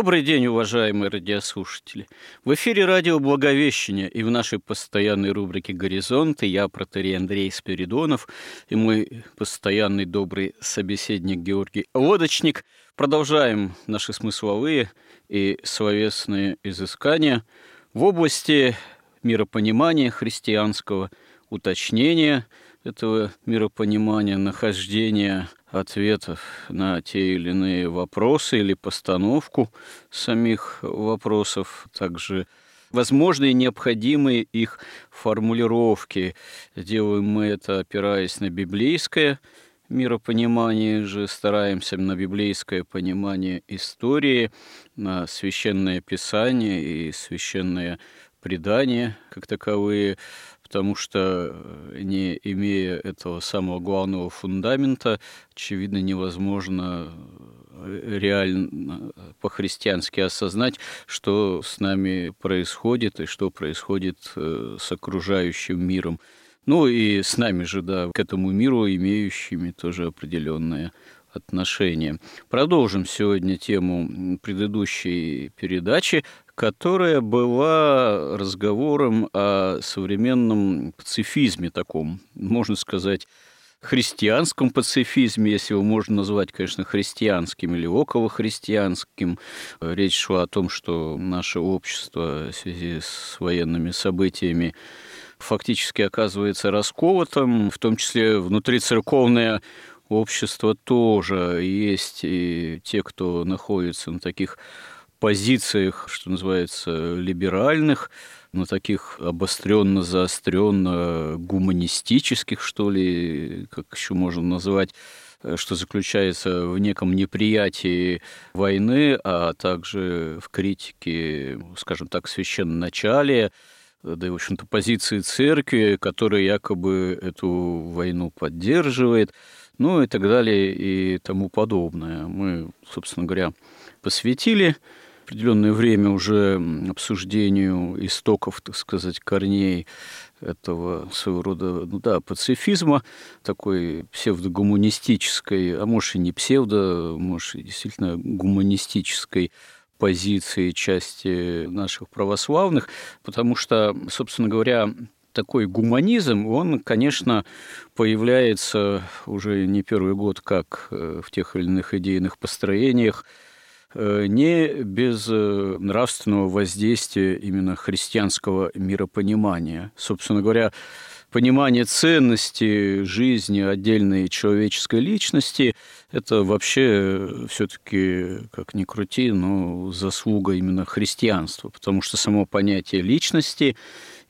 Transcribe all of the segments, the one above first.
Добрый день, уважаемые радиослушатели. В эфире радио «Благовещение» и в нашей постоянной рубрике «Горизонты» я, протерей Андрей Спиридонов, и мой постоянный добрый собеседник Георгий Лодочник продолжаем наши смысловые и словесные изыскания в области миропонимания христианского, уточнения этого миропонимания, нахождения ответов на те или иные вопросы или постановку самих вопросов, также возможные необходимые их формулировки. Делаем мы это, опираясь на библейское миропонимание же, стараемся на библейское понимание истории, на священное писание и священное предание как таковые, потому что, э, не имея этого самого главного фундамента, очевидно, невозможно э, реально э, по-христиански осознать, что с нами происходит и что происходит с окружающим миром. Ну и с нами же, да, к этому миру имеющими тоже определенное отношения. Продолжим сегодня тему предыдущей передачи, которая была разговором о современном пацифизме таком, можно сказать, христианском пацифизме, если его можно назвать, конечно, христианским или околохристианским. Речь шла о том, что наше общество в связи с военными событиями фактически оказывается расколотым, в том числе внутрицерковное общество тоже есть и те, кто находится на таких позициях, что называется, либеральных, на таких обостренно, заостренно гуманистических, что ли, как еще можно назвать, что заключается в неком неприятии войны, а также в критике, скажем так, священноначалия, да и, в общем-то, позиции церкви, которая якобы эту войну поддерживает ну и так далее и тому подобное. Мы, собственно говоря, посвятили определенное время уже обсуждению истоков, так сказать, корней этого своего рода, ну да, пацифизма, такой псевдогуманистической, а может и не псевдо, может и действительно гуманистической позиции части наших православных, потому что, собственно говоря, такой гуманизм, он, конечно, появляется уже не первый год как э, в тех или иных идейных построениях, э, не без э, нравственного воздействия именно христианского миропонимания. Собственно говоря, понимание ценности жизни отдельной человеческой личности – это вообще все-таки, как ни крути, но заслуга именно христианства, потому что само понятие личности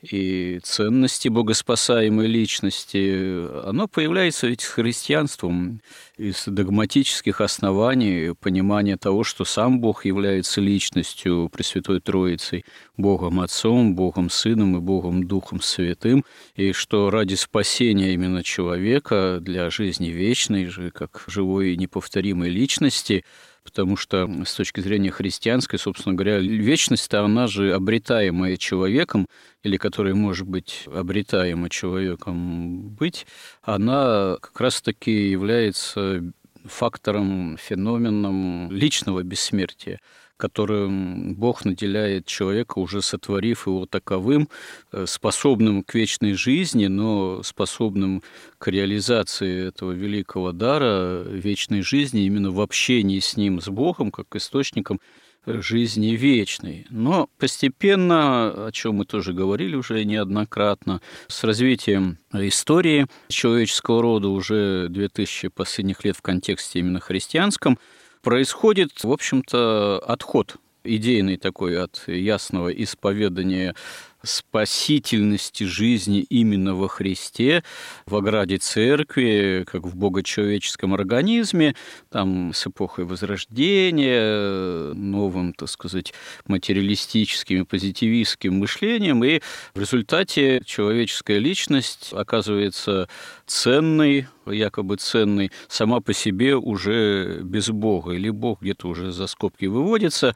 и ценности богоспасаемой личности, оно появляется ведь с христианством из догматических оснований, понимания того, что сам Бог является личностью Пресвятой Троицей, Богом Отцом, Богом Сыном и Богом Духом Святым, и что ради спасения именно человека для жизни вечной же, как живой и неповторимой личности – потому что с точки зрения христианской, собственно говоря, вечность-то она же обретаемая человеком, или которая может быть обретаема человеком быть, она как раз-таки является фактором, феноменом личного бессмертия которым Бог наделяет человека, уже сотворив его таковым, э, способным к вечной жизни, но способным к реализации этого великого дара вечной жизни именно в общении с ним, с Богом, как источником жизни вечной. Но постепенно, о чем мы тоже говорили уже неоднократно, с развитием истории человеческого рода уже 2000 последних лет в контексте именно христианском, происходит, в общем-то, отход идейный такой от ясного исповедания спасительности жизни именно во Христе, в ограде церкви, как в богочеловеческом организме, там с эпохой Возрождения, новым, так сказать, материалистическим и позитивистским мышлением, и в результате человеческая личность оказывается ценной, якобы ценной, сама по себе уже без Бога, или Бог где-то уже за скобки выводится,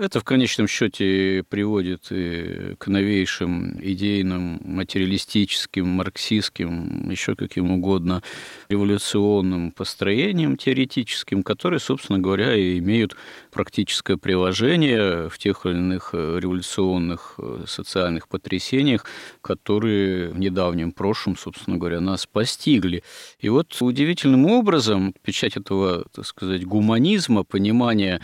это в конечном счете приводит и к новейшим идейным, материалистическим, марксистским, еще каким угодно революционным построениям теоретическим, которые, собственно говоря, и имеют практическое приложение в тех или иных революционных социальных потрясениях, которые в недавнем прошлом, собственно говоря, нас постигли. И вот удивительным образом печать этого, так сказать, гуманизма, понимания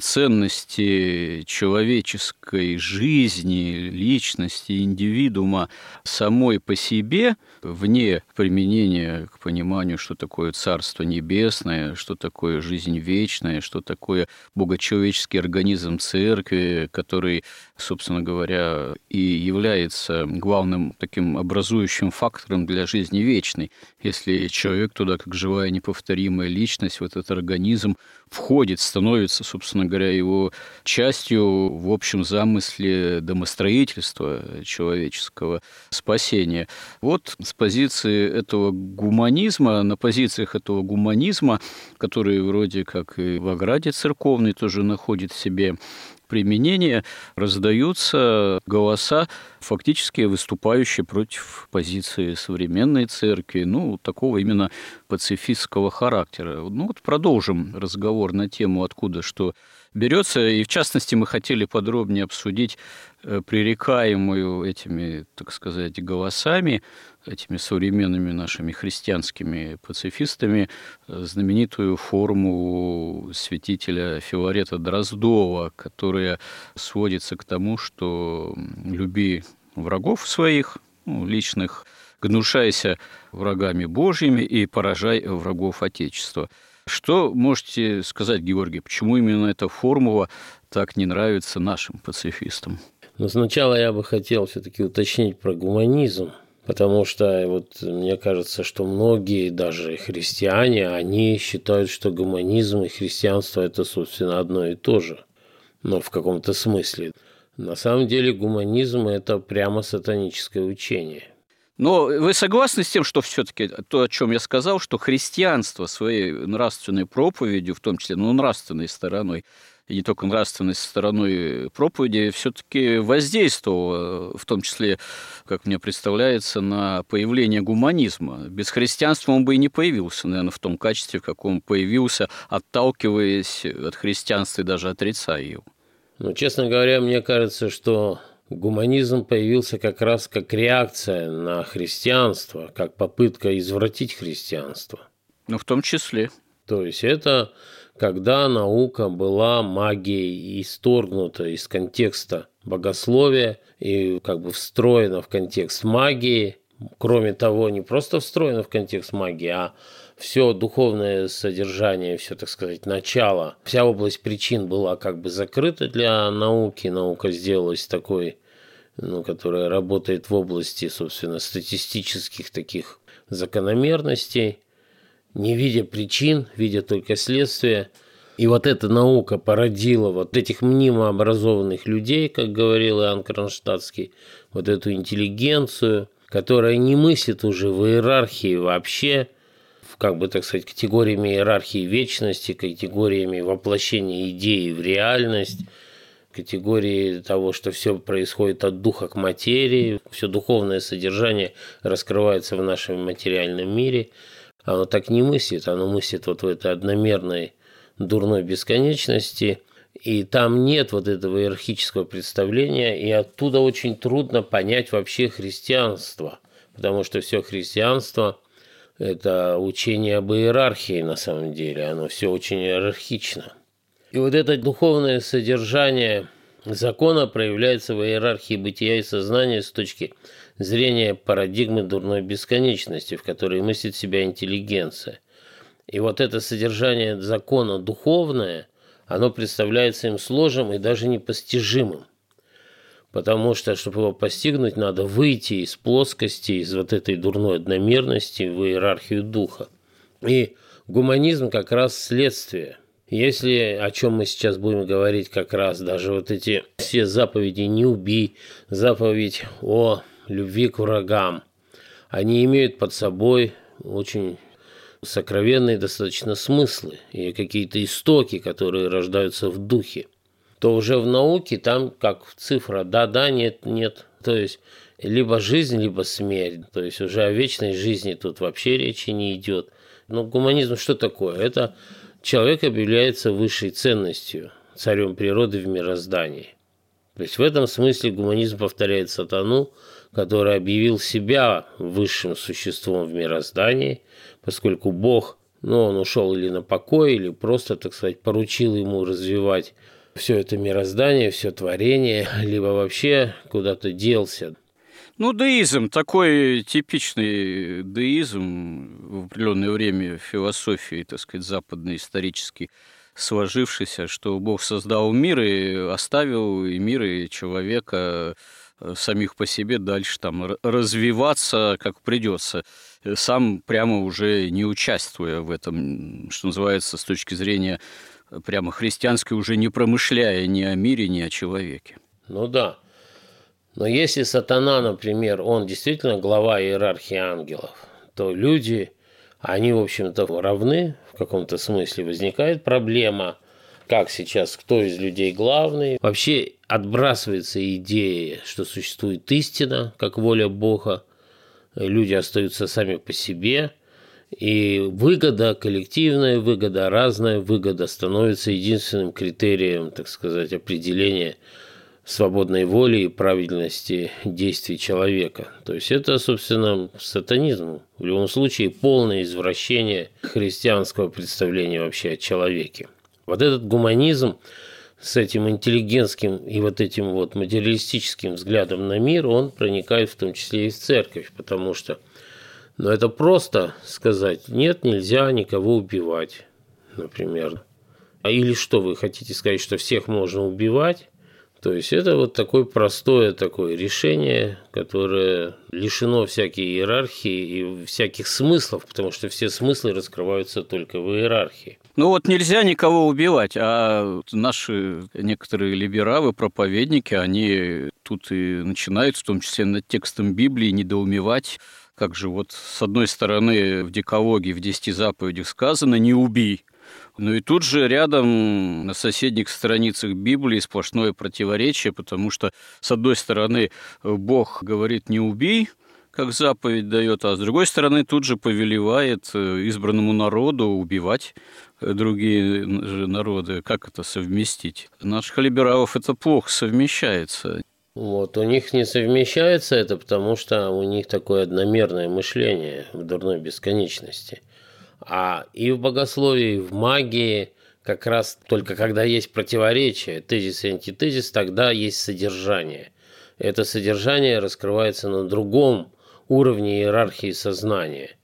ценности человеческой жизни, личности, индивидуума самой по себе, вне применения к пониманию, что такое Царство Небесное, что такое жизнь вечная, что такое богочеловеческий организм церкви, который, собственно говоря, и является главным таким образующим фактором для жизни вечной. Если человек туда, как живая неповторимая личность, в этот организм входит, становится, собственно говоря, его частью в общем замысле домостроительства человеческого спасения. Вот с позиции этого гуманизма, на позициях этого гуманизма, который вроде как и в ограде церковной тоже находит в себе применения раздаются голоса, фактически выступающие против позиции современной церкви, ну, такого именно пацифистского характера. Ну, вот продолжим разговор на тему, откуда что берется. И в частности мы хотели подробнее обсудить пререкаемую этими, так сказать, голосами, этими современными нашими христианскими пацифистами, э, знаменитую форму святителя Филарета Дроздова, которая сводится к тому, что люби врагов своих, ну, личных, гнушайся врагами Божьими и поражай врагов Отечества. Что можете сказать, Георгий, почему именно эта формула так не нравится нашим пацифистам? Но сначала я бы хотел все-таки уточнить про гуманизм, потому что вот мне кажется, что многие, даже христиане, они считают, что гуманизм и христианство – это, собственно, одно и то же, но в каком-то смысле. На самом деле гуманизм – это прямо сатаническое учение – но вы согласны с тем, что все-таки то, о чем я сказал, что христианство своей нравственной проповедью, в том числе ну, нравственной стороной, и не только нравственной стороной проповеди, все-таки воздействовало, в том числе, как мне представляется, на появление гуманизма. Без христианства он бы и не появился, наверное, в том качестве, в каком появился, отталкиваясь от христианства и даже отрицая его. Ну, честно говоря, мне кажется, что Гуманизм появился как раз как реакция на христианство, как попытка извратить христианство. Ну, в том числе. То есть это когда наука была магией исторгнута из контекста богословия и как бы встроена в контекст магии. Кроме того, не просто встроена в контекст магии, а все духовное содержание, все, так сказать, начало, вся область причин была как бы закрыта для науки. Наука сделалась такой, ну, которая работает в области, собственно, статистических таких закономерностей, не видя причин, видя только следствия. И вот эта наука породила вот этих мнимо образованных людей, как говорил Иоанн Кронштадтский, вот эту интеллигенцию, которая не мыслит уже в иерархии вообще, как бы, так сказать, категориями иерархии вечности, категориями воплощения идеи в реальность, категории того, что все происходит от духа к материи, все духовное содержание раскрывается в нашем материальном мире. Оно так не мыслит, оно мыслит вот в этой одномерной дурной бесконечности, и там нет вот этого иерархического представления, и оттуда очень трудно понять вообще христианство, потому что все христианство это учение об иерархии на самом деле, оно все очень иерархично. И вот это духовное содержание закона проявляется в иерархии бытия и сознания с точки парадигмы дурной бесконечности, в которой мыслит себя интеллигенция. И вот это содержание закона духовное, оно представляется им сложным и даже непостижимым. потому что, чтобы его постигнуть, надо выйти из плоскости, из вот этой дурной одномерности в иерархию духа. И гуманизм как раз следствие. Если о чем мы сейчас будем говорить, как раз даже вот эти все заповеди «не убий», заповедь о любви к врагам, они имеют под собой очень сокровенные достаточно смыслы и какие-то истоки, которые рождаются в духе, то уже в науке там как цифра «да-да», «нет-нет». То есть либо жизнь, либо смерть. То есть уже о вечной жизни тут вообще речи не идет. Но гуманизм что такое? Это человек объявляется высшей ценностью, царем природы в мироздании. То есть в этом смысле гуманизм повторяет сатану, который объявил себя высшим существом в мироздании, поскольку Бог, ну, он ушел или на покой, или просто, так сказать, поручил ему развивать все это мироздание, все творение, либо вообще куда-то делся. Ну, деизм, такой типичный деизм в определенное время философии, так сказать, западной исторически сложившийся, что Бог создал мир и оставил и мир, и человека Э, самих по себе дальше там развиваться как придется, э, сам прямо уже не участвуя в этом, что называется, с точки зрения э, прямо христианской, уже не промышляя ни о мире, ни о человеке. Ну да. Но если сатана, например, он действительно глава иерархии ангелов, то люди, они, в общем-то, равны в каком-то смысле. Возникает проблема – как сейчас, кто из людей главный. Вообще отбрасывается идея, что существует истина, как воля Бога. Люди остаются сами по себе. И выгода, коллективная выгода, разная выгода становится единственным критерием, так сказать, определения свободной воли и правильности действий человека. То есть это, собственно, сатанизм. В любом случае, полное извращение христианского представления вообще о человеке. Вот этот гуманизм с этим интеллигентским и вот этим вот материалистическим взглядом на мир, он проникает в том числе и в церковь, потому что ну, это просто сказать, нет, нельзя никого убивать, например. А или что, вы хотите сказать, что всех можно убивать? То есть это вот такое простое такое решение, которое лишено всякой иерархии и всяких смыслов, потому что все смыслы раскрываются только в иерархии. Ну вот нельзя никого убивать, а наши некоторые либералы, проповедники, они тут и начинают, в том числе над текстом Библии, недоумевать, как же вот с одной стороны в Декалоге, в Десяти заповедях сказано «не убий», ну и тут же рядом на соседних страницах Библии сплошное противоречие, потому что, с одной стороны, Бог говорит «не убей», как заповедь дает, а с другой стороны тут же повелевает э, избранному народу убивать э, другие народы. Как это совместить? Наших либералов это плохо совмещается. Вот, у них не совмещается это, потому что у них такое одномерное мышление в дурной бесконечности. А и в богословии, и в магии как раз только когда есть противоречие, тезис и антитезис, тогда есть содержание. Это содержание раскрывается на другом уровне иерархии сознания.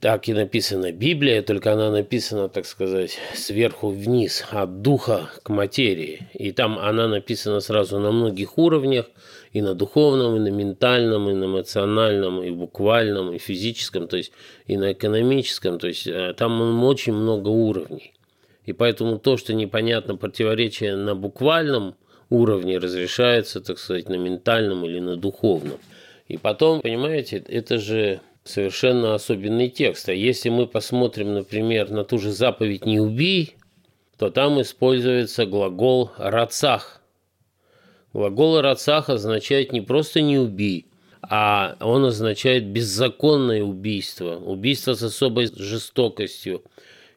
Так и написана Библия, только она написана, так сказать, сверху вниз, от духа к материи. И там она написана сразу на многих уровнях, и на духовном, и на ментальном, и на эмоциональном, и буквальном, и физическом, то есть и на экономическом. То есть э, там очень много уровней. И поэтому то, что непонятно противоречие на буквальном уровне, разрешается, так сказать, на ментальном или на духовном. И потом, понимаете, это же совершенно особенный текст. А если мы посмотрим, например, на ту же заповедь «не убий», то там используется глагол «рацах». Глагол «рацах» означает не просто «не убий», а он означает беззаконное убийство, убийство с особой жестокостью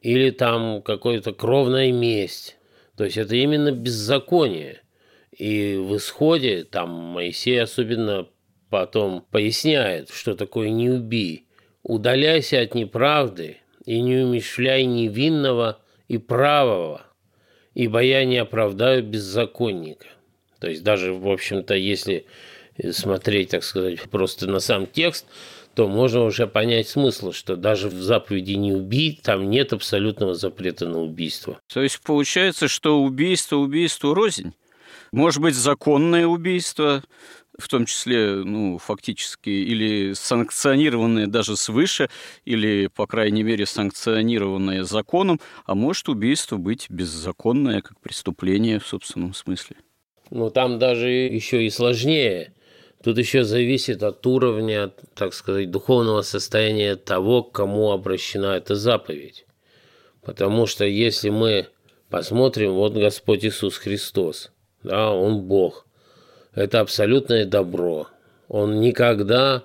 или там какое-то кровная месть. То есть это именно беззаконие. И в исходе там Моисей особенно потом поясняет, что такое «не убий». «Удаляйся от неправды и не умешляй невинного и правого, ибо я не оправдаю беззаконника». То есть даже, в общем-то, если смотреть, так сказать, просто на сам текст, то можно уже понять смысл, что даже в заповеди «не убий» там нет абсолютного запрета на убийство. То есть получается, что убийство убийству рознь? Может быть, законное убийство, в том числе, ну, фактически, или санкционированное даже свыше, или, по крайней мере, санкционированное законом, а может убийство быть беззаконное, как преступление в собственном смысле. Ну, там даже еще и сложнее. Тут еще зависит от уровня, так сказать, духовного состояния того, к кому обращена эта заповедь. Потому что если мы посмотрим, вот Господь Иисус Христос, да, Он Бог – это абсолютное добро. Он никогда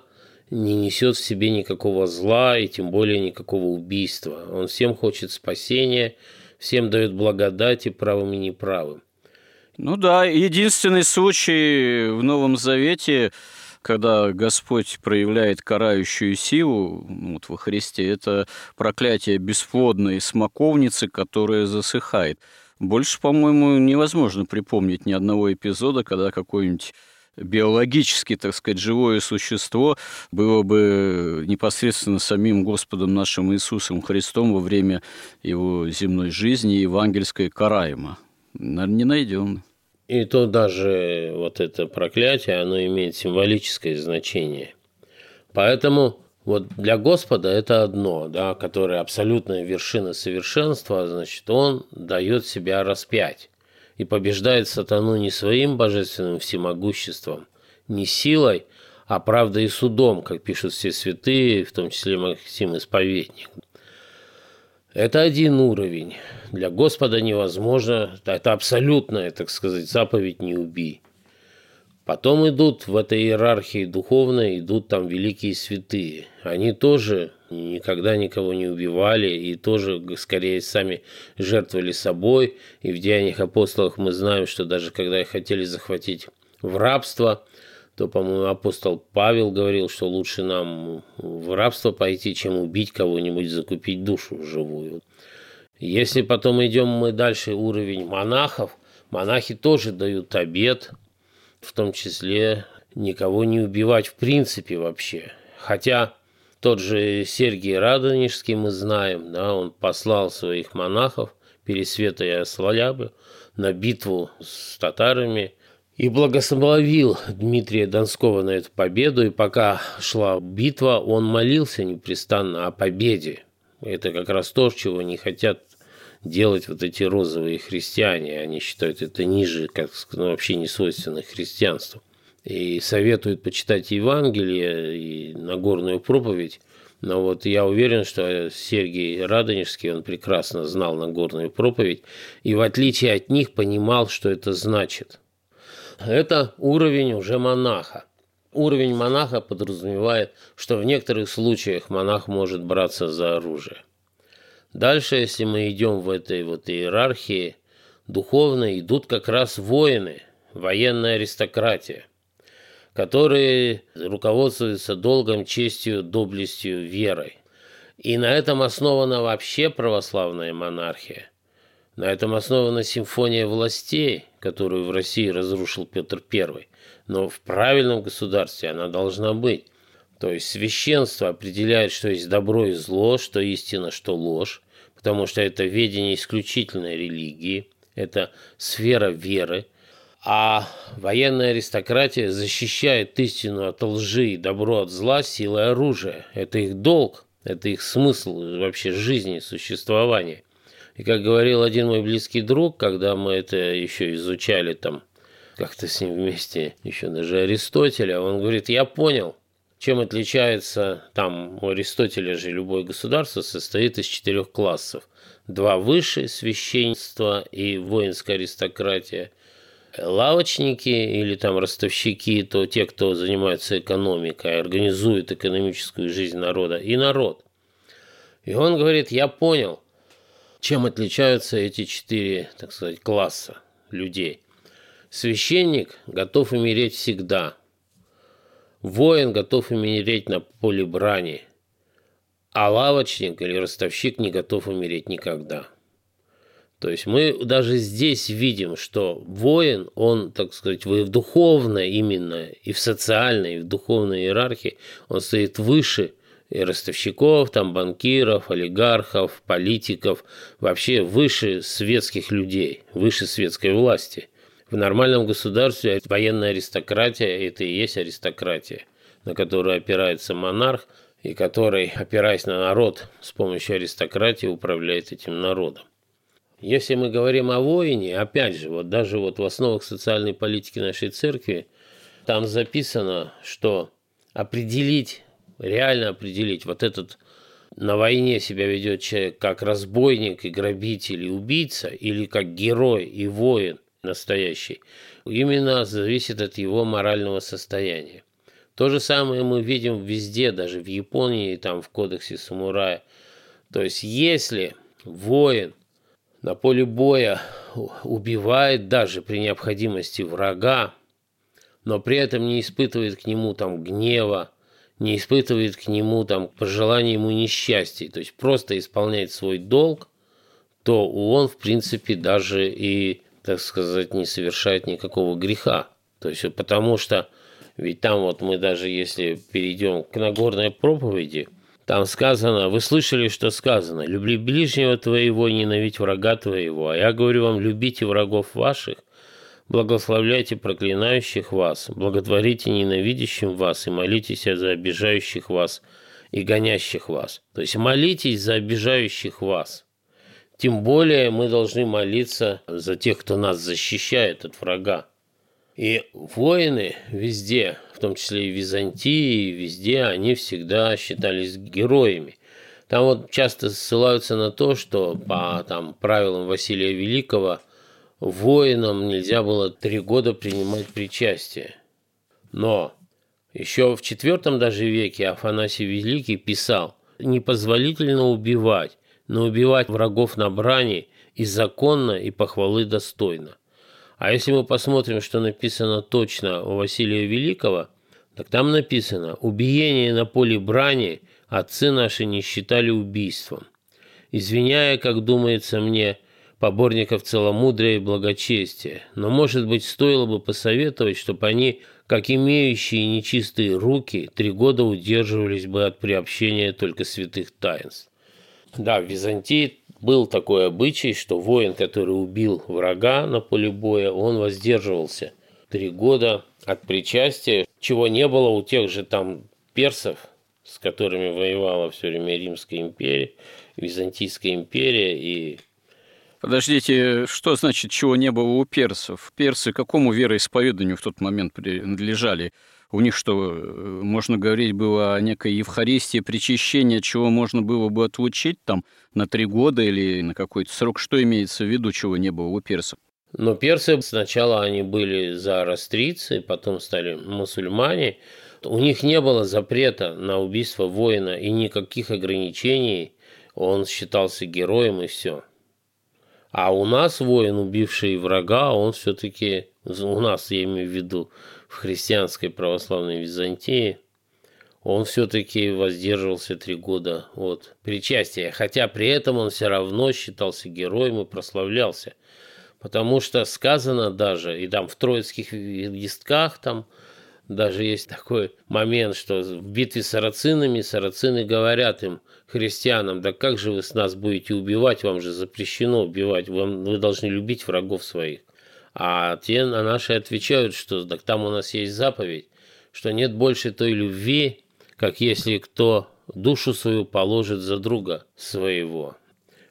не несет в себе никакого зла и тем более никакого убийства. Он всем хочет спасения, всем дает благодати правым и неправым. Ну да, единственный случай в Новом Завете, когда Господь проявляет карающую силу ну, вот во Христе, это проклятие бесплодной смоковницы, которая засыхает. Больше, по-моему, невозможно припомнить ни одного эпизода, когда какой-нибудь биологически, так сказать, живое существо было бы непосредственно самим Господом нашим Иисусом Христом во время его земной жизни евангельской караема. Наверное, не найдем. И то даже вот это проклятие, оно имеет символическое значение. Поэтому вот для Господа это одно, да, которое абсолютная вершина совершенства, значит, он дает себя распять и побеждает сатану не своим божественным всемогуществом, не силой, а правдой и судом, как пишут все святые, в том числе Максим Исповедник. Это один уровень. Для Господа невозможно, это абсолютная, так сказать, заповедь «не убий». Потом идут в этой иерархии духовной, идут там великие святые. Они тоже никогда никого не убивали и тоже скорее сами жертвовали собой. И в Деяниях апостолов мы знаем, что даже когда их хотели захватить в рабство, то, по-моему, апостол Павел говорил, что лучше нам в рабство пойти, чем убить кого-нибудь, закупить душу живую. Если потом идем мы дальше уровень монахов, монахи тоже дают обед – в том числе никого не убивать в принципе вообще. Хотя тот же Сергий Радонежский, мы знаем, да, он послал своих монахов Пересвета и Аслалябы на битву с татарами и благословил Дмитрия Донского на эту победу. И пока шла битва, он молился непрестанно о победе. Это как раз то, чего не хотят делать вот эти розовые христиане. Они считают это ниже, как ну, вообще не свойственно христианству. И советуют почитать Евангелие и Нагорную проповедь. Но вот я уверен, что Сергий Радонежский, он прекрасно знал Нагорную проповедь и в отличие от них понимал, что это значит. Это уровень уже монаха. Уровень монаха подразумевает, что в некоторых случаях монах может браться за оружие. Дальше, если мы идем в этой вот иерархии духовной, идут как раз воины, военная аристократия, которые руководствуются долгом, честью, доблестью, верой. И на этом основана вообще православная монархия. На этом основана симфония властей, которую в России разрушил Петр I. Но в правильном государстве она должна быть. То есть священство определяет, что есть добро и зло, что истина, что ложь, потому что это ведение исключительной религии, это сфера веры, а военная аристократия защищает истину от лжи и добро от зла силой оружия. Это их долг, это их смысл вообще жизни, существования. И как говорил один мой близкий друг, когда мы это еще изучали там как-то с ним вместе, еще даже Аристотеля, он говорит, я понял, чем отличается, там у Аристотеля же любое государство состоит из четырех классов. Два выше – священство и воинская аристократия. Лавочники или там ростовщики, то те, кто занимается экономикой, организует экономическую жизнь народа, и народ. И он говорит, я понял, чем отличаются эти четыре, так сказать, класса людей. Священник готов умереть всегда – Воин готов умереть на поле брани, а лавочник или ростовщик не готов умереть никогда. То есть мы даже здесь видим, что воин, он, так сказать, в духовной именно, и в социальной, и в духовной иерархии, он стоит выше и ростовщиков, там, банкиров, олигархов, политиков, вообще выше светских людей, выше светской власти. В нормальном государстве военная аристократия – это и есть аристократия, на которую опирается монарх, и который, опираясь на народ, с помощью аристократии управляет этим народом. Если мы говорим о воине, опять же, вот даже вот в основах социальной политики нашей церкви, там записано, что определить, реально определить, вот этот на войне себя ведет человек как разбойник и грабитель и убийца, или как герой и воин настоящий, именно зависит от его морального состояния. То же самое мы видим везде, даже в Японии, там в кодексе самурая. То есть если воин на поле боя убивает даже при необходимости врага, но при этом не испытывает к нему там гнева, не испытывает к нему там пожелания ему несчастья, то есть просто исполняет свой долг, то он, в принципе, даже и, так сказать, не совершает никакого греха. То есть потому что ведь там вот мы даже если перейдем к Нагорной проповеди – там сказано, вы слышали, что сказано, люби ближнего твоего, ненавидь врага твоего. А я говорю вам, любите врагов ваших, благословляйте проклинающих вас, благотворите ненавидящим вас и молитесь за обижающих вас и гонящих вас. То есть молитесь за обижающих вас. Тем более мы должны молиться за тех, кто нас защищает от врага. И воины везде, в том числе и в Византии, и везде, они всегда считались героями. Там вот часто ссылаются на то, что по там, правилам Василия Великого воинам нельзя было три года принимать причастие. Но еще в IV даже веке Афанасий Великий писал, непозволительно убивать, но убивать врагов на брани и законно, и похвалы достойно. А если мы посмотрим, что написано точно у Василия Великого, так там написано «Убиение на поле брани отцы наши не считали убийством, извиняя, как думается мне, поборников целомудрия и благочестия. Но, может быть, стоило бы посоветовать, чтобы они, как имеющие нечистые руки, три года удерживались бы от приобщения только святых таинств. Да, в Византии был такой обычай, что воин, который убил врага на поле боя, он воздерживался три года от причастия, чего не было у тех же там персов, с которыми воевала все время Римская империя, Византийская империя и Подождите, что значит, чего не было у персов? Персы какому вероисповеданию в тот момент принадлежали? У них что, э, можно говорить было о некой Евхаристии, причащения, чего можно было бы отлучить там на три года или на какой-то срок? Что имеется в виду, чего не было у персов? Но персы сначала они были зороастрийцы, потом стали мусульмане. У них не было запрета на убийство воина и никаких ограничений. Он считался героем и все. А у нас воин, убивший врага, он все-таки, у нас, я имею в виду, в христианской православной Византии, он все-таки воздерживался три года от причастия, хотя при этом он все равно считался героем и прославлялся. Потому что сказано даже, и там в троицких листках там даже есть такой момент, что в битве с сарацинами сарацины говорят им, христианам, да как же вы с нас будете убивать, вам же запрещено убивать, вам, вы должны любить врагов своих. А те на наши отвечают, что так там у нас есть заповедь, что нет больше той любви, как если кто душу свою положит за друга своего.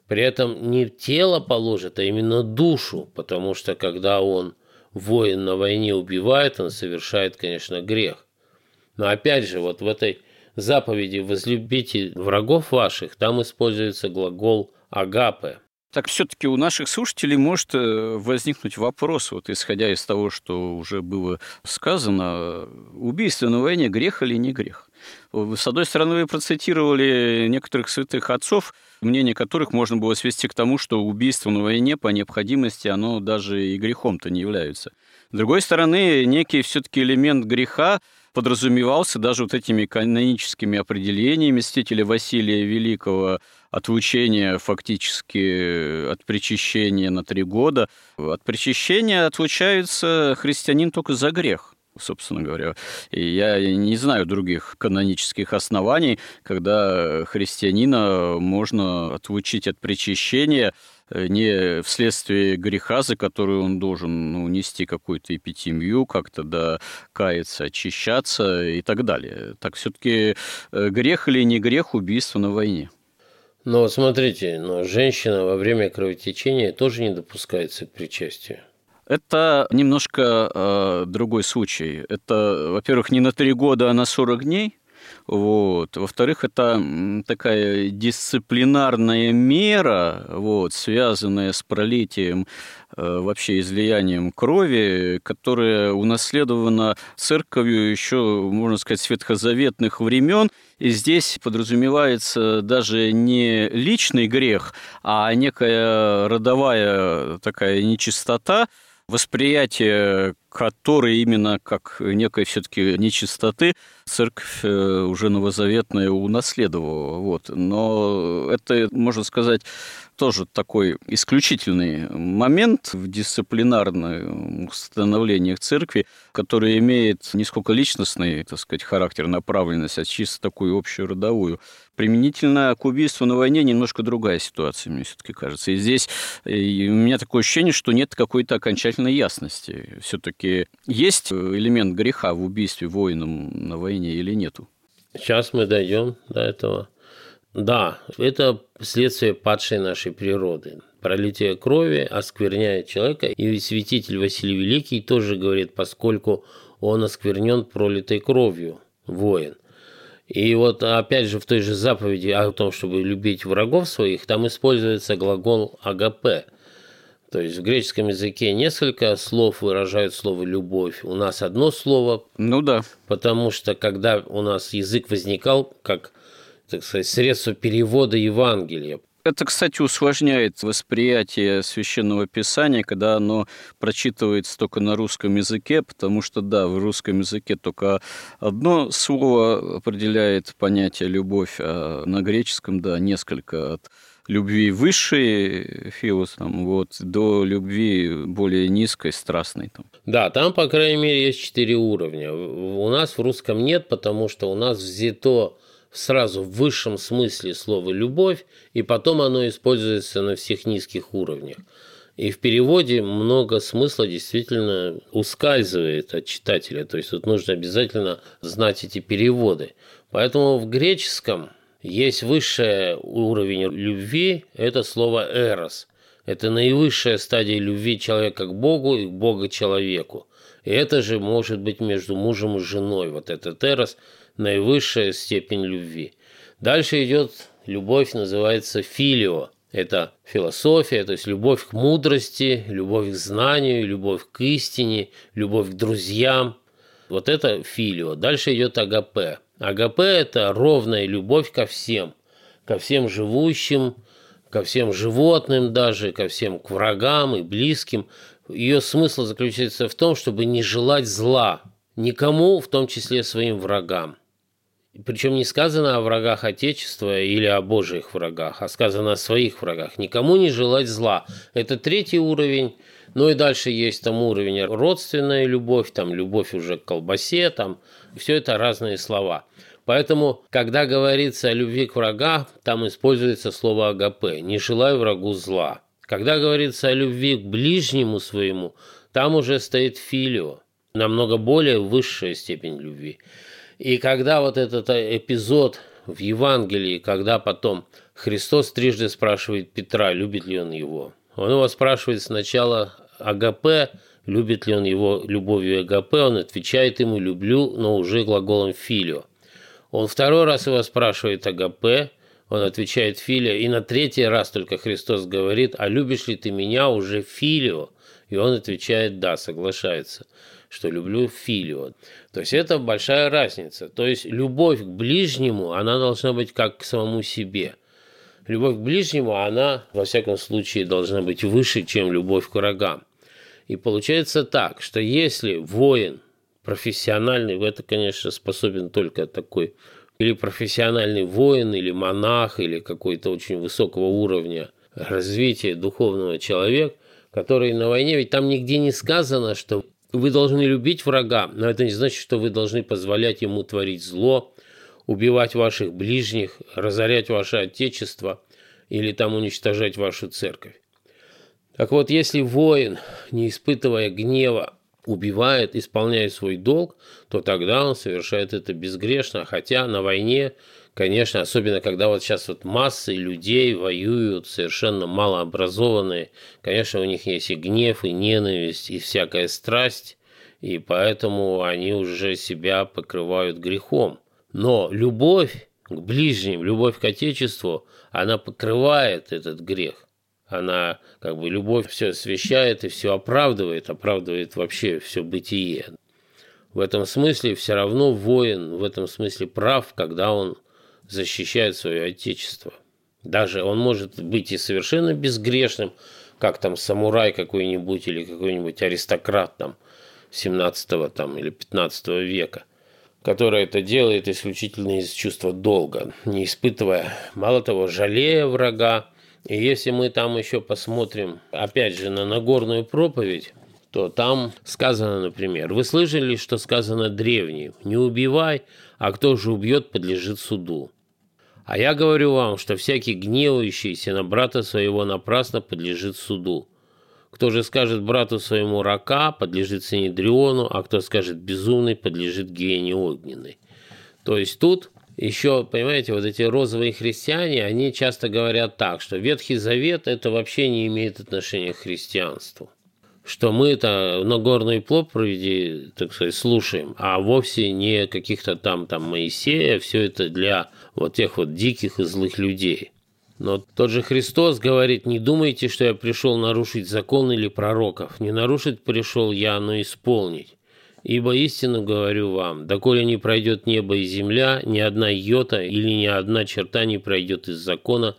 При этом не тело положит, а именно душу, потому что когда он воин на войне убивает, он совершает, конечно, грех. Но опять же, вот в этой заповеди «возлюбите врагов ваших» там используется глагол «агапе», так все-таки у наших слушателей может э, возникнуть вопрос, вот исходя из того, что уже было сказано, убийство на войне грех или не грех? С одной стороны, вы процитировали некоторых святых отцов, мнение которых можно было свести к тому, что убийство на войне по необходимости, оно даже и грехом-то не является. С другой стороны, некий все-таки элемент греха подразумевался даже вот этими каноническими определениями мстителя Василия Великого отлучения фактически от причащения на три года. От причащения отлучается христианин только за грех собственно говоря. И я не знаю других канонических оснований, когда христианина можно отлучить от причащения не вследствие греха, за который он должен ну, нести какую-то эпитемию, как-то да, каяться, очищаться и так далее. Так все-таки э, грех или не грех убийство на войне? Но смотрите, но женщина во время кровотечения тоже не допускается к причастию. Это немножко э, другой случай. Это, во-первых, не на три года, а на 40 дней. Вот. Во-вторых, это такая дисциплинарная мера, вот, связанная с пролитием, э, вообще излиянием крови, которая унаследована церковью еще, можно сказать, с ветхозаветных времен. И здесь подразумевается даже не личный грех, а некая родовая такая нечистота, восприятие которой именно как некой все-таки нечистоты церковь э, уже новозаветная унаследовала. Вот. Но это, можно сказать, тоже такой исключительный момент в дисциплинарных установлениях церкви, который имеет не сколько личностный, так сказать, характер, направленность, а чисто такую общую родовую. Применительно к убийству на войне немножко другая ситуация, мне все-таки кажется. И здесь и у меня такое ощущение, что нет какой-то окончательной ясности. Все-таки есть элемент греха в убийстве воином на войне или нету? Сейчас мы дойдем до этого. Да, это следствие падшей нашей природы. Пролитие крови оскверняет человека, и святитель Василий Великий тоже говорит, поскольку он осквернен пролитой кровью, воин. И вот опять же в той же заповеди о том, чтобы любить врагов своих, там используется глагол «агапе», то есть в греческом языке несколько слов выражают слово «любовь». У нас одно слово. Ну да. Потому что когда у нас язык возникал как так сказать, средство перевода Евангелия. Это, кстати, усложняет восприятие священного писания, когда оно прочитывается только на русском языке, потому что, да, в русском языке только одно слово определяет понятие любовь, а на греческом, да, несколько от любви высшей, филос, там, вот, до любви более низкой, страстной. Там. Да, там, по крайней мере, есть четыре уровня. У нас в русском нет, потому что у нас взято сразу в высшем смысле слова «любовь», и потом оно используется на всех низких уровнях. И в переводе много смысла действительно ускальзывает от читателя. То есть тут нужно обязательно знать эти переводы. Поэтому в греческом есть высший уровень любви, это слово «эрос». Это наивысшая стадия любви человека к Богу и Бога к человеку. И это же может быть между мужем и женой. Вот этот эрос – наивысшая степень любви. Дальше идет любовь, называется филио. Это философия, то есть любовь к мудрости, любовь к знанию, любовь к истине, любовь к друзьям. Вот это филио. Дальше идет агапе. Агапе – это ровная любовь ко всем, ко всем живущим, ко всем животным даже, ко всем к врагам и близким. Ее смысл заключается в том, чтобы не желать зла никому, в том числе своим врагам. Причем не сказано о врагах Отечества или о Божьих врагах, а сказано о своих врагах. Никому не желать зла. Это третий уровень. Ну и дальше есть там уровень родственная любовь, там любовь уже к колбасе, там все это разные слова. Поэтому, когда говорится о любви к врагам, там используется слово агапе, не желаю врагу зла. Когда говорится о любви к ближнему своему, там уже стоит филио, намного более высшая степень любви. И когда вот этот э, эпизод в Евангелии, когда потом Христос трижды спрашивает Петра, любит ли он его, он его спрашивает сначала АГП, любит ли он его любовью АГП, он отвечает ему «люблю», но уже глаголом «филио». Он второй раз его спрашивает АГП, он отвечает «филио», и на третий раз только Христос говорит «а любишь ли ты меня уже филио?» И он отвечает «да», соглашается что люблю филио. То есть это большая разница. То есть любовь к ближнему, она должна быть как к самому себе. Любовь к ближнему, она, во всяком случае, должна быть выше, чем любовь к врагам. И получается так, что если воин профессиональный, в это, конечно, способен только такой или профессиональный воин, или монах, или какой-то очень высокого уровня развития духовного человека, который на войне, ведь там нигде не сказано, что вы должны любить врага, но это не значит, что вы должны позволять ему творить зло, убивать ваших ближних, разорять ваше отечество или там уничтожать вашу церковь. Так вот, если воин, не испытывая гнева, убивает, исполняет свой долг, то тогда он совершает это безгрешно, хотя на войне, конечно, особенно когда вот сейчас вот массы людей воюют, совершенно малообразованные, конечно, у них есть и гнев, и ненависть, и всякая страсть, и поэтому они уже себя покрывают грехом. Но любовь к ближним, любовь к Отечеству, она покрывает этот грех. Она как бы любовь все освещает и все оправдывает, оправдывает вообще все бытие. В этом смысле все равно воин в этом смысле прав, когда он защищает свое отечество. Даже он может быть и совершенно безгрешным, как там самурай какой-нибудь или какой-нибудь аристократ там 17 там, или 15 века, который это делает исключительно из чувства долга, не испытывая, мало того, жалея врага, и если мы там еще посмотрим, опять же, на Нагорную проповедь, то там сказано, например, «Вы слышали, что сказано древним? Не убивай, а кто же убьет, подлежит суду. А я говорю вам, что всякий гневающийся на брата своего напрасно подлежит суду. Кто же скажет брату своему рака, подлежит Синедриону, а кто скажет безумный, подлежит гиене огненной». То есть тут еще, понимаете, вот эти розовые христиане, они часто говорят так, что Ветхий Завет это вообще не имеет отношения к христианству. Что мы это Нагорной проповеди, так сказать, слушаем, а вовсе не каких-то там, там Моисея, все это для вот тех вот диких и злых людей. Но тот же Христос говорит, не думайте, что я пришел нарушить закон или пророков. Не нарушить пришел я, но исполнить. Ибо истину говорю вам, доколе не пройдет небо и земля, ни одна йота или ни одна черта не пройдет из закона,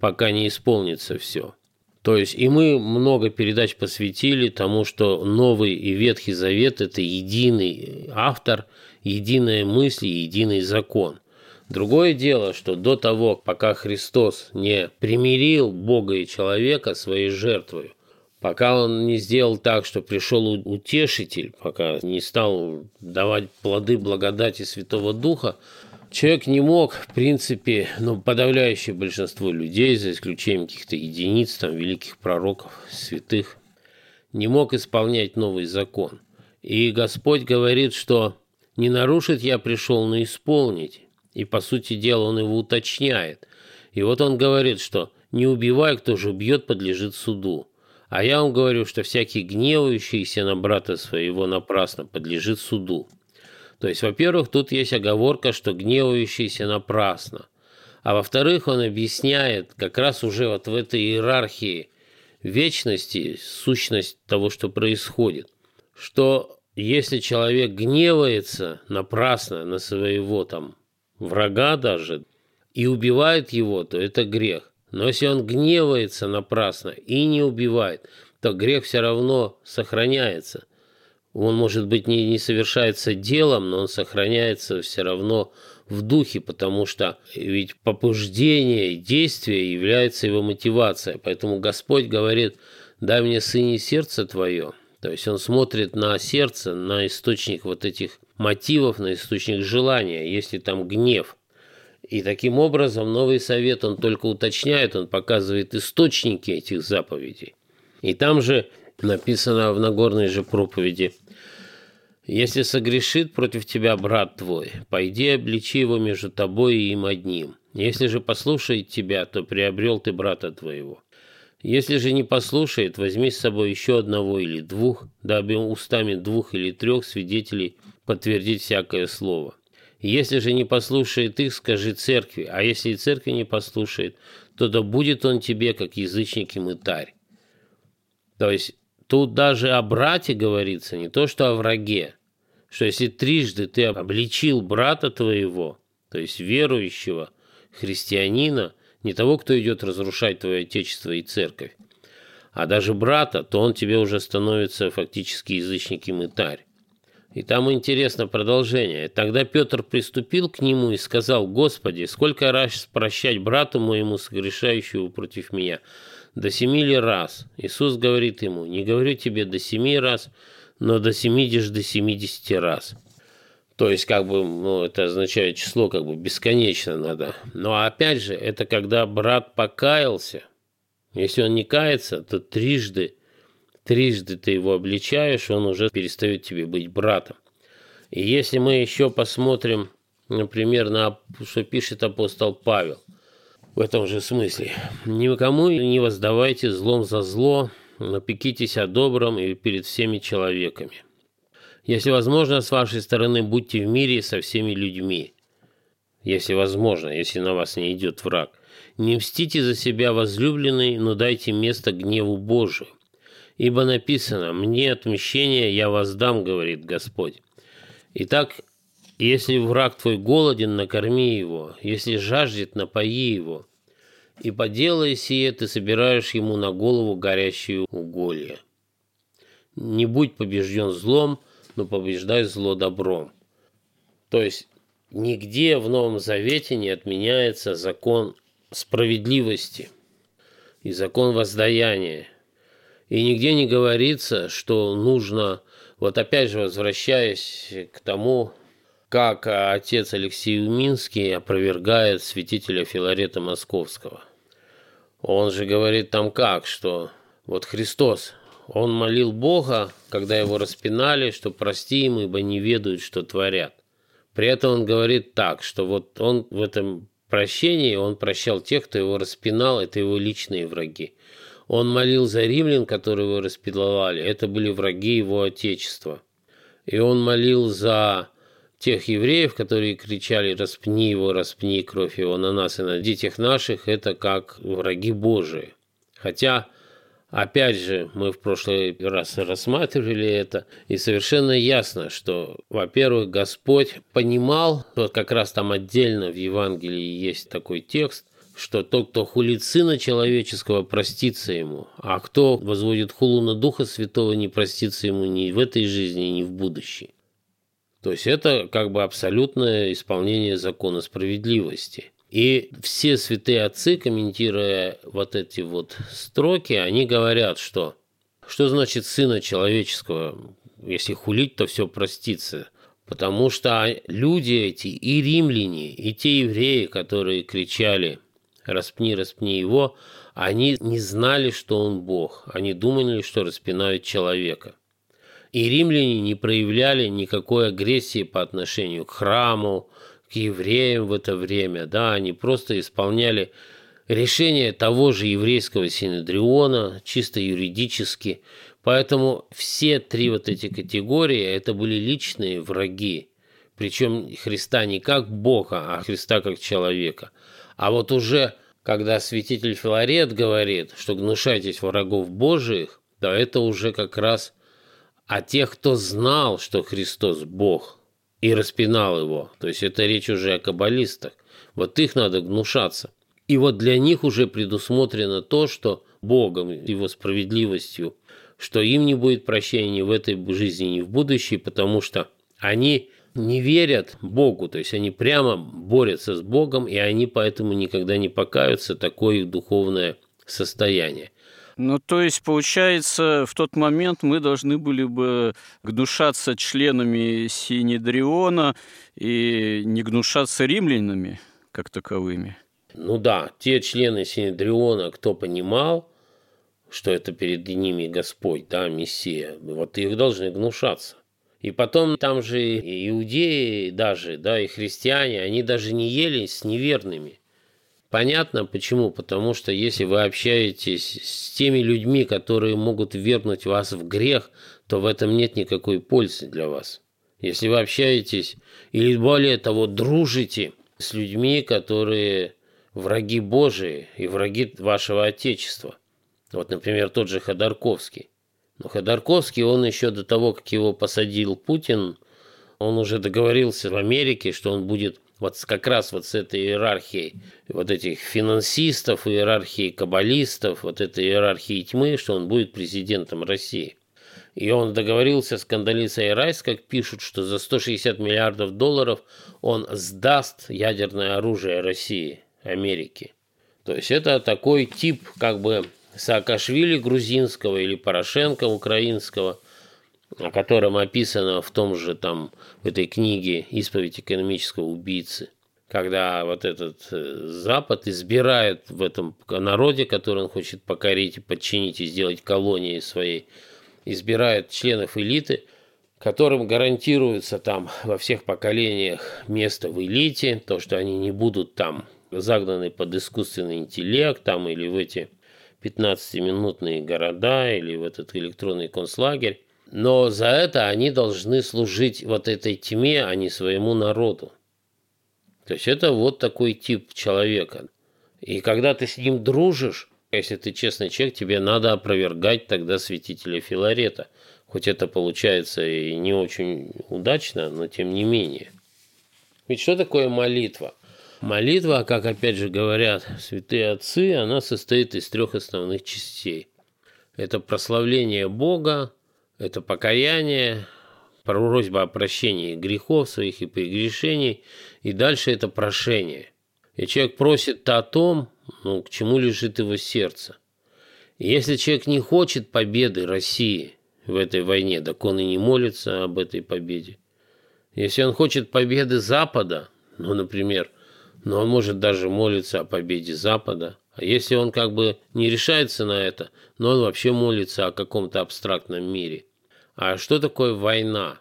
пока не исполнится все. То есть и мы много передач посвятили тому, что Новый и Ветхий Завет – это единый автор, единая мысль единый закон. Другое дело, что до того, пока Христос не примирил Бога и человека своей жертвой, Пока он не сделал так, что пришел утешитель, пока не стал давать плоды благодати Святого Духа, человек не мог, в принципе, ну, подавляющее большинство людей, за исключением каких-то единиц, там, великих пророков, святых, не мог исполнять новый закон. И Господь говорит, что не нарушить я пришел, но исполнить. И, по сути дела, он его уточняет. И вот он говорит, что не убивай, кто же убьет, подлежит суду. А я вам говорю, что всякий гневающийся на брата своего напрасно подлежит суду. То есть, во-первых, тут есть оговорка, что гневающийся напрасно. А во-вторых, он объясняет как раз уже вот в этой иерархии вечности сущность того, что происходит. Что если человек гневается напрасно на своего там врага даже и убивает его, то это грех. Но если он гневается напрасно и не убивает, то грех все равно сохраняется. Он, может быть, не, не совершается делом, но он сохраняется все равно в духе, потому что ведь побуждение и действие является его мотивацией. Поэтому Господь говорит, дай мне сыне сердце твое. То есть он смотрит на сердце, на источник вот этих мотивов, на источник желания, если там гнев – и таким образом Новый Совет, он только уточняет, он показывает источники этих заповедей. И там же написано в Нагорной же проповеди, «Если согрешит против тебя брат твой, пойди обличи его между тобой и им одним. Если же послушает тебя, то приобрел ты брата твоего. Если же не послушает, возьми с собой еще одного или двух, дабы устами двух или трех свидетелей подтвердить всякое слово. Если же не послушает их, скажи церкви, а если и церкви не послушает, то да будет он тебе, как язычник и мытарь. То есть тут даже о брате говорится, не то что о враге, что если трижды ты обличил брата твоего, то есть верующего, христианина, не того, кто идет разрушать твое отечество и церковь, а даже брата, то он тебе уже становится фактически язычник и мытарь. И там интересно продолжение. Тогда Петр приступил к нему и сказал, «Господи, сколько раз прощать брату моему, согрешающему против меня? До семи ли раз?» Иисус говорит ему, «Не говорю тебе до семи раз, но до семидишь до семидесяти раз». То есть, как бы, ну, это означает число, как бы, бесконечно надо. Но опять же, это когда брат покаялся, Если он не кается, то трижды, трижды ты его обличаешь, он уже перестает тебе быть братом. И если мы еще посмотрим, например, на что пишет апостол Павел в этом же смысле. «Никому не воздавайте злом за зло, но пекитесь о добром и перед всеми человеками. Если возможно, с вашей стороны будьте в мире со всеми людьми. Если возможно, если на вас не идет враг. Не мстите за себя, возлюбленный, но дайте место гневу Божию. Ибо написано, «Мне отмщение я воздам, говорит Господь». Итак, если враг твой голоден, накорми его, если жаждет, напои его. И поделай сие, ты собираешь ему на голову горящие уголья. Не будь побежден злом, но побеждай зло добром. То есть нигде в Новом Завете не отменяется закон справедливости и закон воздаяния. И нигде не говорится, что нужно, вот опять же возвращаясь к тому, как отец Алексей Уминский опровергает святителя Филарета Московского. Он же говорит там как, что вот Христос, он молил Бога, когда его распинали, что прости им, ибо не ведают, что творят. При этом он говорит так, что вот он в этом прощении, он прощал тех, кто его распинал, это его личные враги. Он молил за римлян, которые его распиловали, это были враги его отечества. И он молил за тех евреев, которые кричали «распни его, распни кровь его на нас и на детях наших», это как враги Божии. Хотя, опять же, мы в прошлый раз рассматривали это, и совершенно ясно, что, во-первых, Господь понимал, вот как раз там отдельно в Евангелии есть такой текст, что тот, кто хулит Сына Человеческого, простится ему, а кто возводит хулу на Духа Святого, не простится ему ни в этой жизни, ни в будущей. То есть это как бы абсолютное исполнение закона справедливости. И все святые отцы, комментируя вот эти вот строки, они говорят, что что значит сына человеческого, если хулить, то все простится. Потому что люди эти, и римляне, и те евреи, которые кричали «распни, распни его», они не знали, что он Бог. Они думали, что распинают человека. И римляне не проявляли никакой агрессии по отношению к храму, к евреям в это время. Да, они просто исполняли решение того же еврейского синедриона, чисто юридически. Поэтому все три вот эти категории – это были личные враги. Причем Христа не как Бога, а Христа как человека. А вот уже когда святитель Филарет говорит, что гнушайтесь врагов Божиих, да это уже как раз а тех, кто знал, что Христос Бог, и распинал его. То есть это речь уже о каббалистах. Вот их надо гнушаться. И вот для них уже предусмотрено то, что Богом, Его справедливостью, что им не будет прощения ни в этой жизни, ни в будущей, потому что они не верят Богу, то есть они прямо борются с Богом, и они поэтому никогда не покаются, такое их духовное состояние. Ну, то есть, получается, в тот момент мы должны были бы гнушаться членами Синедриона и не гнушаться римлянами как таковыми. Ну да, те члены Синедриона, кто понимал, что это перед ними Господь, да, Мессия, вот их должны гнушаться. И потом там же иудеи даже, да, и христиане, они даже не ели с неверными. Понятно почему? Потому что если вы общаетесь с теми людьми, которые могут вернуть вас в грех, то в этом нет никакой пользы для вас. Если вы общаетесь или более того дружите с людьми, которые враги Божии и враги вашего Отечества. Вот, например, тот же Ходорковский. Но Ходорковский, он еще до того, как его посадил Путин, он уже договорился в Америке, что он будет вот как раз вот с этой иерархией вот этих финансистов, иерархии каббалистов, вот этой иерархии тьмы, что он будет президентом России. И он договорился с Кандалисой Райс, как пишут, что за 160 миллиардов долларов он сдаст ядерное оружие России, Америки. То есть это такой тип как бы Саакашвили грузинского или Порошенко украинского – о котором описано в том же там, в этой книге «Исповедь экономического убийцы», когда вот этот э, Запад избирает в этом народе, который он хочет покорить и подчинить и сделать колонией своей, избирает членов элиты, которым гарантируется там во всех поколениях место в элите, то, что они не будут там загнаны под искусственный интеллект там или в эти 15-минутные города или в этот электронный концлагерь. Но за это они должны служить вот этой тьме, а не своему народу. То есть это вот такой тип человека. И когда ты с ним дружишь, если ты честный человек, тебе надо опровергать тогда святителя Филарета. Хоть это получается и не очень удачно, но тем не менее. Ведь что такое молитва? Молитва, как опять же говорят святые отцы, она состоит из трех основных частей. Это прославление Бога, это покаяние, просьба о прощении грехов своих и прегрешений, и дальше это прошение. И человек просит о том, ну, к чему лежит его сердце. И если человек не хочет победы России в этой войне, так он и не молится об этой победе. Если он хочет победы Запада, ну, например, но он может даже молиться о победе Запада. А если он как бы не решается на это, но он вообще молится о каком-то абстрактном мире. А что такое война?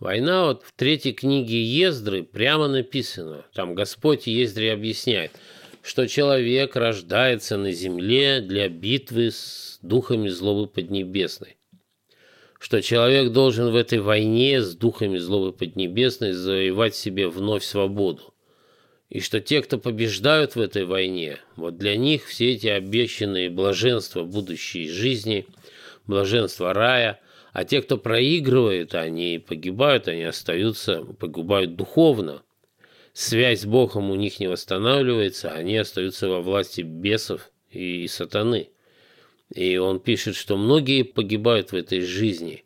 Война вот в третьей книге Ездры прямо написано. Там Господь Ездре объясняет, что человек рождается на земле для битвы с духами злобы поднебесной. Что человек должен в этой войне с духами злобы поднебесной завоевать себе вновь свободу и что те, кто побеждают в этой войне, вот для них все эти обещанные блаженства будущей жизни, блаженство рая, а те, кто проигрывает, они погибают, они остаются, погибают духовно. Связь с Богом у них не восстанавливается, они остаются во власти бесов и сатаны. И он пишет, что многие погибают в этой жизни.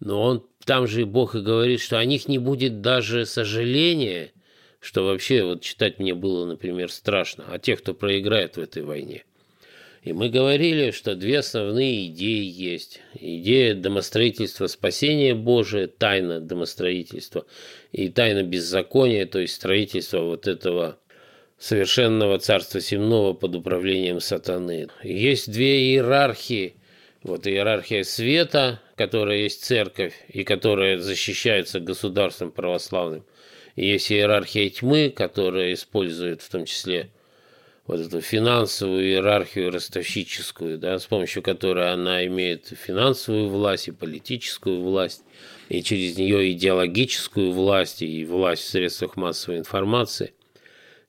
Но он там же Бог и говорит, что о них не будет даже сожаления – что вообще вот читать мне было, например, страшно, а тех, кто проиграет в этой войне. И мы говорили, что две основные идеи есть. Идея домостроительства спасения Божия, тайна домостроительства, и тайна беззакония, то есть строительство вот этого совершенного царства земного под управлением сатаны. Есть две иерархии. Вот иерархия света, которая есть церковь, и которая защищается государством православным – есть иерархия тьмы, которая использует в том числе вот эту финансовую иерархию ростовщическую, да, с помощью которой она имеет финансовую власть и политическую власть, и через нее идеологическую власть и власть в средствах массовой информации.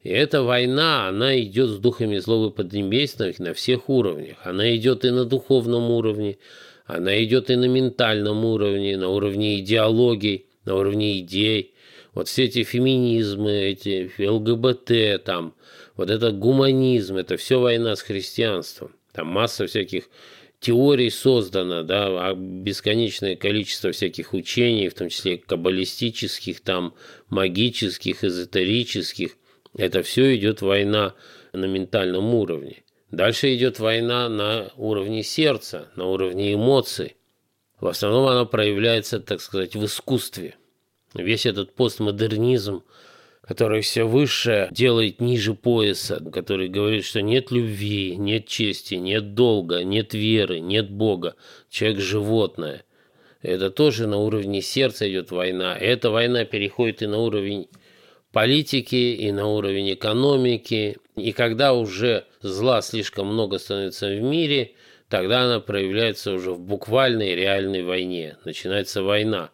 И эта война, она идет с духами злого поднебесных на всех уровнях. Она идет и на духовном уровне, она идет и на ментальном уровне, на уровне идеологий, на уровне идей, вот все эти феминизмы, эти ЛГБТ, там, вот этот гуманизм, это все война с христианством. Там масса всяких теорий создано, да, а бесконечное количество всяких учений, в том числе каббалистических, там, магических, эзотерических. Это все идет война на ментальном уровне. Дальше идет война на уровне сердца, на уровне эмоций. В основном она проявляется, так сказать, в искусстве весь этот постмодернизм, который все выше делает ниже пояса, который говорит, что нет любви, нет чести, нет долга, нет веры, нет Бога, человек животное. Это тоже на уровне сердца идет война. Эта война переходит и на уровень политики, и на уровень экономики. И когда уже зла слишком много становится в мире, тогда она проявляется уже в буквальной реальной войне. Начинается война.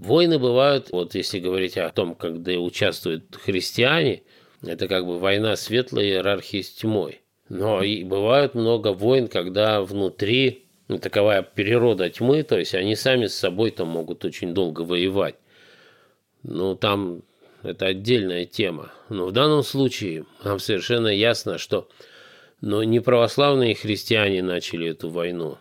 Войны бывают, вот если говорить о том, когда участвуют христиане, это как бы война светлой иерархии с тьмой. Но и бывает много войн, когда внутри ну, таковая природа тьмы, то есть они сами с собой там могут очень долго воевать. Ну, там это отдельная тема. Но в данном случае нам совершенно ясно, что но не православные христиане начали эту войну,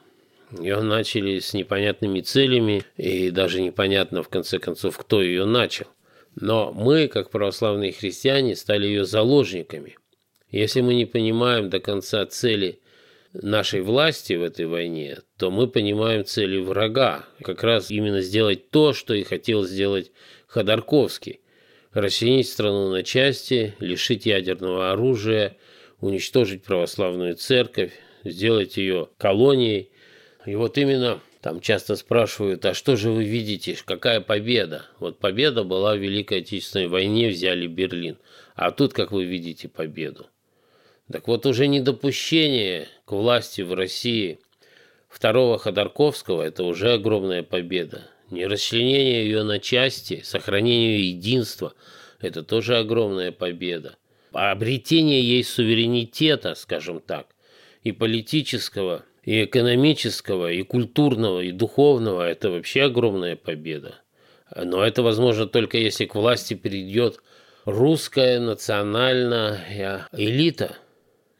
ее начали с непонятными целями, и даже непонятно, в конце концов, кто ее начал. Но мы, как православные христиане, стали ее заложниками. Если мы не понимаем до конца цели нашей власти в этой войне, то мы понимаем цели врага. Как раз именно сделать то, что и хотел сделать Ходорковский. расчленить страну на части, лишить ядерного оружия, уничтожить православную церковь, сделать ее колонией. И вот именно там часто спрашивают, а что же вы видите, какая победа? Вот победа была в Великой Отечественной войне, взяли Берлин. А тут, как вы видите, победу. Так вот, уже недопущение к власти в России второго Ходорковского – это уже огромная победа. Не расчленение ее на части, сохранение единства – это тоже огромная победа. Обретение ей суверенитета, скажем так, и политического, и экономического, и культурного, и духовного – это вообще огромная победа. Но это возможно только если к власти перейдет русская национальная элита,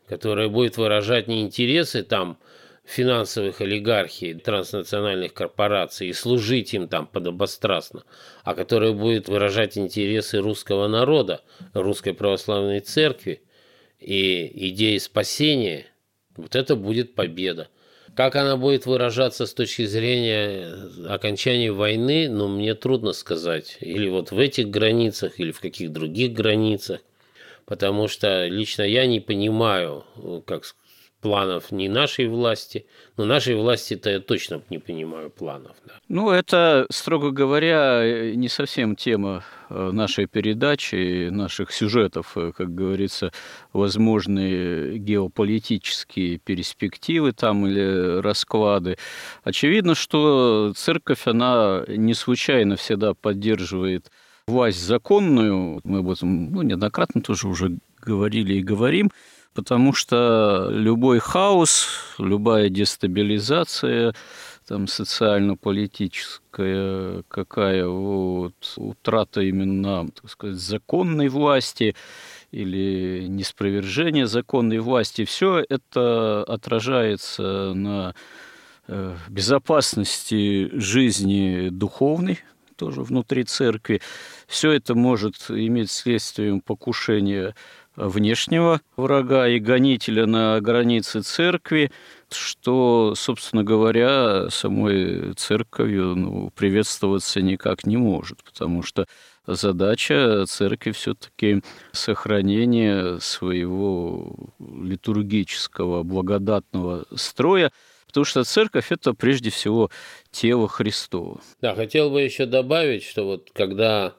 которая будет выражать не интересы там финансовых олигархий, транснациональных корпораций и служить им там подобострастно, а которая будет выражать интересы русского народа, русской православной церкви и идеи спасения, вот это будет победа. Как она будет выражаться с точки зрения окончания войны, ну, мне трудно сказать. Или вот в этих границах, или в каких других границах. Потому что лично я не понимаю, как планов ни нашей власти, но нашей власти-то я точно не понимаю планов. Да. Ну, это, строго говоря, не совсем тема э, нашей передачи, наших сюжетов, э, как говорится, возможные геополитические перспективы там или расклады. Очевидно, что церковь, она не случайно всегда поддерживает власть законную, мы об этом ну, неоднократно тоже уже говорили и говорим, потому что любой хаос, любая дестабилизация, там социально-политическая какая вот утрата именно, так сказать, законной власти или неспровержение законной власти, все это отражается на э, безопасности жизни духовной, тоже внутри церкви. Все это может иметь следствием покушения внешнего врага и гонителя на границе церкви, что, собственно говоря, самой церковью ну, приветствоваться никак не может, потому что задача церкви все-таки сохранение своего литургического благодатного строя, потому что церковь это прежде всего тело Христово. Да, хотел бы еще добавить, что вот когда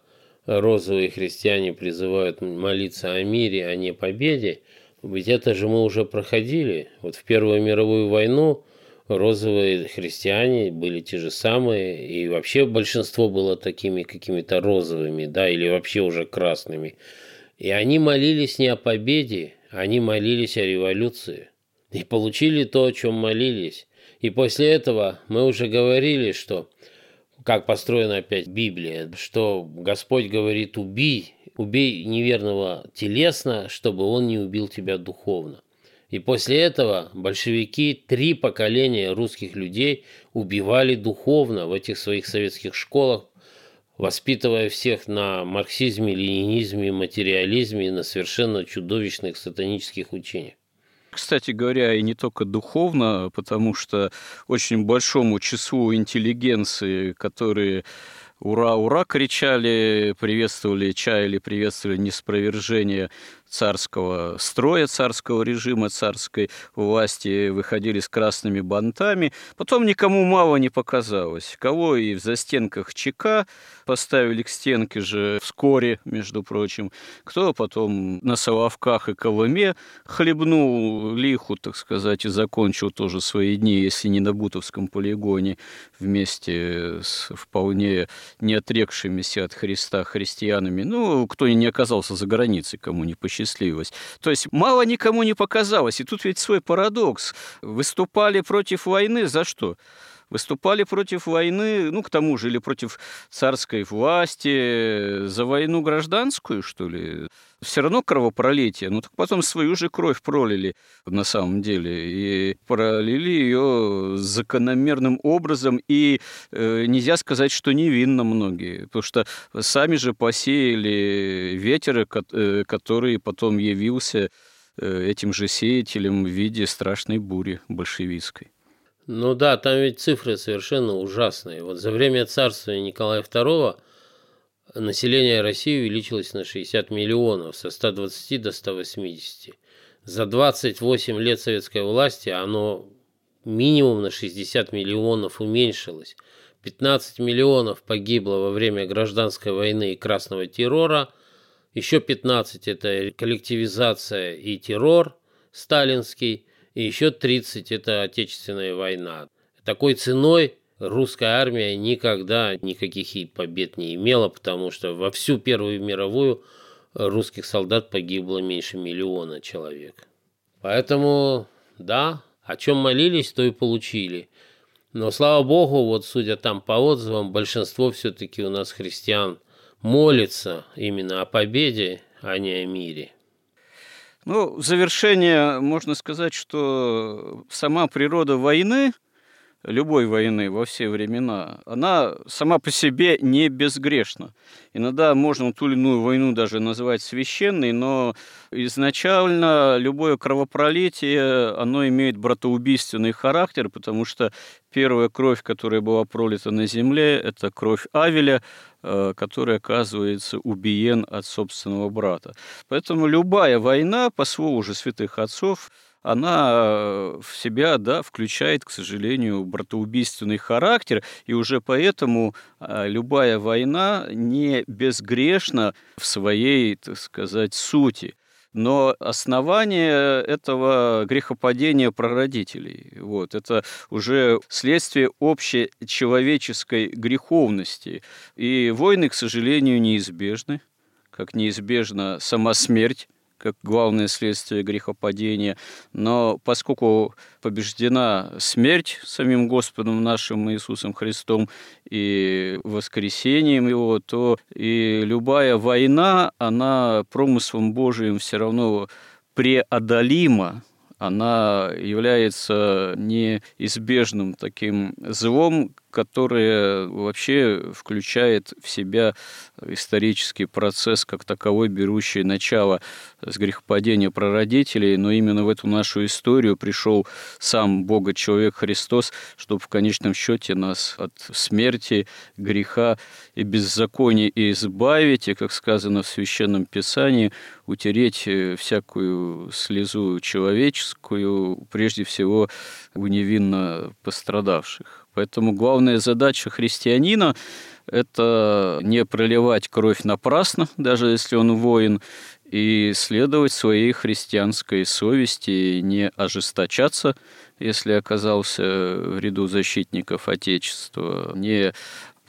розовые христиане призывают молиться о мире, а не победе, ведь это же мы уже проходили. Вот в Первую мировую войну розовые христиане были те же самые, и вообще большинство было такими какими-то розовыми, да, или вообще уже красными. И они молились не о победе, они молились о революции. И получили то, о чем молились. И после этого мы уже говорили, что как построена опять Библия, что Господь говорит «убей, убей неверного телесно, чтобы он не убил тебя духовно». И после этого большевики три поколения русских людей убивали духовно в этих своих советских школах, воспитывая всех на марксизме, ленинизме, материализме и на совершенно чудовищных сатанических учениях. Кстати говоря, и не только духовно, потому что очень большому числу интеллигенции, которые ура, ура! кричали, приветствовали, чаяли, приветствовали неспровержение царского строя, царского режима, царской власти, выходили с красными бантами. Потом никому мало не показалось. Кого и в застенках ЧК поставили к стенке же вскоре, между прочим. Кто потом на Соловках и Колыме хлебнул лиху, так сказать, и закончил тоже свои дни, если не на Бутовском полигоне, вместе с вполне не отрекшимися от Христа христианами. Ну, кто не оказался за границей, кому не посчастливилось счастливость. То есть мало никому не показалось. И тут ведь свой парадокс. Выступали против войны за что? выступали против войны, ну, к тому же, или против царской власти, за войну гражданскую, что ли? Все равно кровопролитие, ну, так потом свою же кровь пролили на самом деле, и пролили ее закономерным образом, и э, нельзя сказать, что невинно многие, потому что сами же посеяли ветер, э, который потом явился э, этим же сеятелем в виде страшной бури большевистской. Ну да, там ведь цифры совершенно ужасные. Вот за время царствования Николая II население России увеличилось на 60 миллионов, со 120 до 180. За 28 лет советской власти оно минимум на 60 миллионов уменьшилось. 15 миллионов погибло во время гражданской войны и красного террора. Еще 15 это коллективизация и террор сталинский. И еще 30 это Отечественная война. Такой ценой русская армия никогда никаких побед не имела, потому что во всю Первую мировую русских солдат погибло меньше миллиона человек. Поэтому, да, о чем молились, то и получили. Но, слава богу, вот судя там по отзывам, большинство все-таки у нас христиан молится именно о победе, а не о мире. Ну, в завершение можно сказать, что сама природа войны – любой войны во все времена, она сама по себе не безгрешна. Иногда можно ту или иную войну даже называть священной, но изначально любое кровопролитие, оно имеет братоубийственный характер, потому что первая кровь, которая была пролита на земле, это кровь Авеля, э, который оказывается убиен от собственного брата. Поэтому любая война, по слову же святых отцов, она э, в себя да, включает, к сожалению, братоубийственный характер, и уже поэтому а, любая война не безгрешна в своей, так сказать, сути. Но основание этого грехопадения прародителей, вот, это уже следствие общечеловеческой греховности. И войны, к сожалению, неизбежны, как неизбежна сама смерть как главное следствие грехопадения. Но поскольку побеждена смерть самим Господом нашим Иисусом Христом и воскресением Его, то и любая война, она промыслом Божиим все равно преодолима, она является неизбежным таким злом, которое вообще включает в себя исторический процесс как таковой, берущий начало с грехопадения прародителей, но именно в эту нашу историю пришел сам Бога-человек Христос, чтобы в конечном счете нас от смерти, греха и беззакония избавить, и, как сказано в Священном Писании, утереть всякую слезу человеческую, прежде всего у невинно пострадавших. Поэтому главная задача христианина – это не проливать кровь напрасно, даже если он воин, и следовать своей христианской совести, не ожесточаться, если оказался в ряду защитников Отечества, не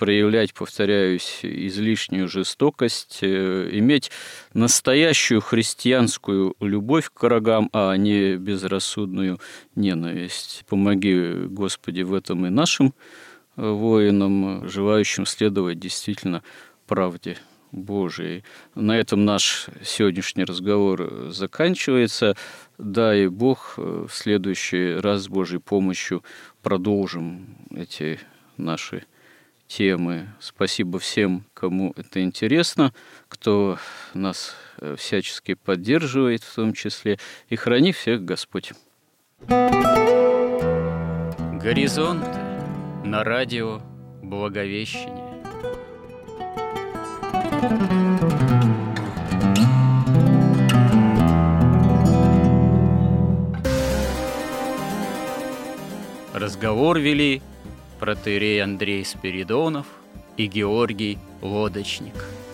проявлять, повторяюсь, излишнюю жестокость, э, иметь настоящую христианскую любовь к врагам, а не безрассудную ненависть. Помоги, Господи, в этом и нашим э, воинам, желающим следовать действительно правде Божией. На этом наш сегодняшний разговор заканчивается. Дай Бог э, в следующий раз с Божьей помощью продолжим эти наши темы. Спасибо всем, кому это интересно, кто нас э, всячески поддерживает в том числе. И храни всех Господь. Горизонт на радио Благовещение. Разговор вели протеерей Андрей Спиридонов и Георгий Лодочник –